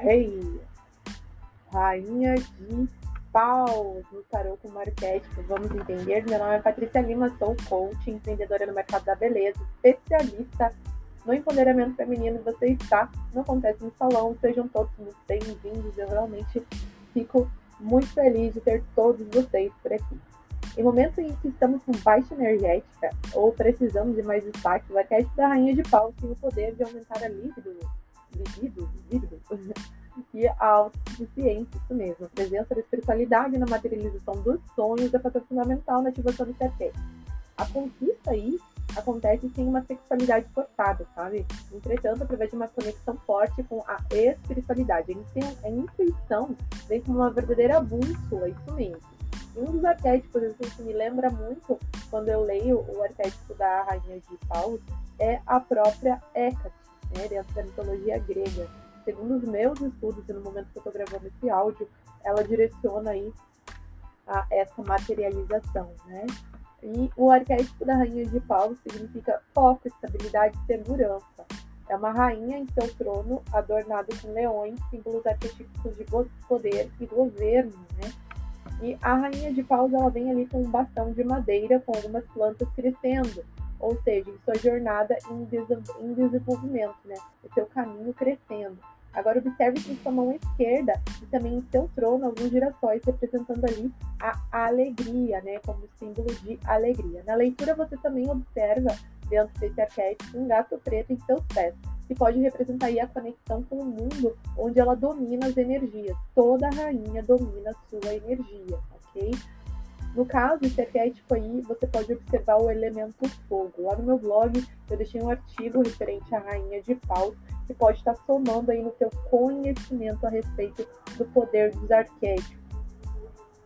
Rei, Rainha de Paus no tarô como arquétipo. Vamos entender? Meu nome é Patrícia Lima, sou coach, empreendedora no mercado da beleza, especialista no empoderamento feminino. Você está no Acontece no Salão. Sejam todos muito bem-vindos. Eu realmente fico muito feliz de ter todos vocês por aqui. Em momentos em que estamos com baixa energética ou precisamos de mais destaque, o arquétipo da Rainha de Paus tem o poder de aumentar a libido, libido, libido e a autossuficiência, isso mesmo. A presença da espiritualidade na materialização dos sonhos é fator fundamental na ativação do arquétipo. A conquista aí acontece sem uma sexualidade forçada, sabe? Entretanto, através de uma conexão forte com a espiritualidade. A intuição vem como uma verdadeira bússola, isso mesmo. E um dos arquétipos assim, que me lembra muito quando eu leio o arquétipo da Rainha de Paus é a própria Hecate, né, da mitologia grega segundo os meus estudos e no momento que eu estou gravando esse áudio, ela direciona aí a essa materialização, né? E o arquétipo da rainha de paus significa foco, estabilidade e segurança. É uma rainha em seu trono adornado com leões, símbolos arquetípicos de poder e governo, né? E a rainha de paus ela vem ali com um bastão de madeira com algumas plantas crescendo, ou seja, em sua jornada em desenvolvimento, né? O seu caminho crescendo. Agora observe que em sua mão esquerda e também em seu trono alguns girassóis representando ali a alegria, né, como símbolo de alegria. Na leitura você também observa dentro desse arquétipo um gato preto em seus pés, que pode representar aí a conexão com o mundo onde ela domina as energias. Toda rainha domina sua energia, ok? No caso, esse arquétipo aí, você pode observar o elemento fogo. Lá no meu blog, eu deixei um artigo referente à rainha de paus, que pode estar somando aí no seu conhecimento a respeito do poder dos arquétipos.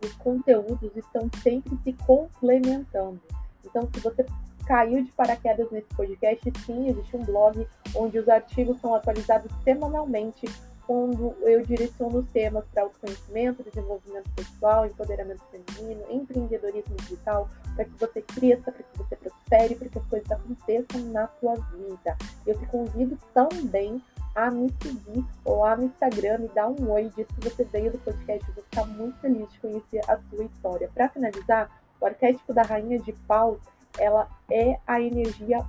Os conteúdos estão sempre se complementando. Então, se você caiu de paraquedas nesse podcast, sim, existe um blog onde os artigos são atualizados semanalmente quando eu direciono os temas para autoconhecimento, desenvolvimento pessoal, empoderamento feminino, empreendedorismo digital, para que você cresça, para que você prospere, para que as coisas aconteçam na sua vida. Eu te convido também a me seguir ou me Instagram, me dar um oi, diz que você veio do podcast, eu vou ficar muito feliz de conhecer a sua história. Para finalizar, o arquétipo da rainha de paus, ela é a energia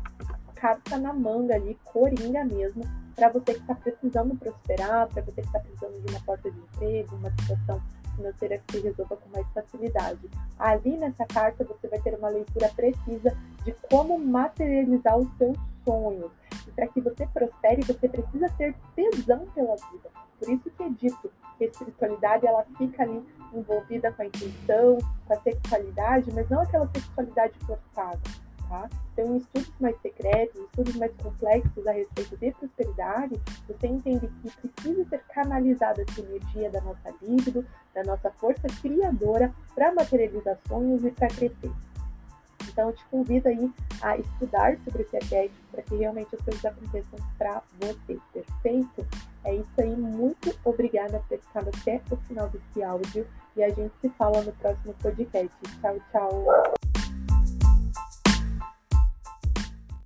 carta na manga ali, coringa mesmo, para você que está precisando prosperar, para você que está precisando de uma porta de emprego, uma situação financeira que se resolva com mais facilidade. Ali nessa carta você vai ter uma leitura precisa de como materializar os seus sonhos. E para que você prospere, você precisa ter tesão pela vida. Por isso que é dito que a espiritualidade ela fica ali envolvida com a intuição, com a sexualidade, mas não aquela sexualidade forçada tá? Então, em estudos mais secretos, estudos mais complexos a respeito de prosperidade, você entende que precisa ser canalizada essa energia da nossa libido, da nossa força criadora para materializar sonhos e para crescer. Então, eu te convido aí a estudar sobre esse arquétipo para que realmente as coisas aconteçam para você, perfeito? É isso aí, muito obrigada por ter ficado até o final desse áudio e a gente se fala no próximo podcast. Tchau, tchau!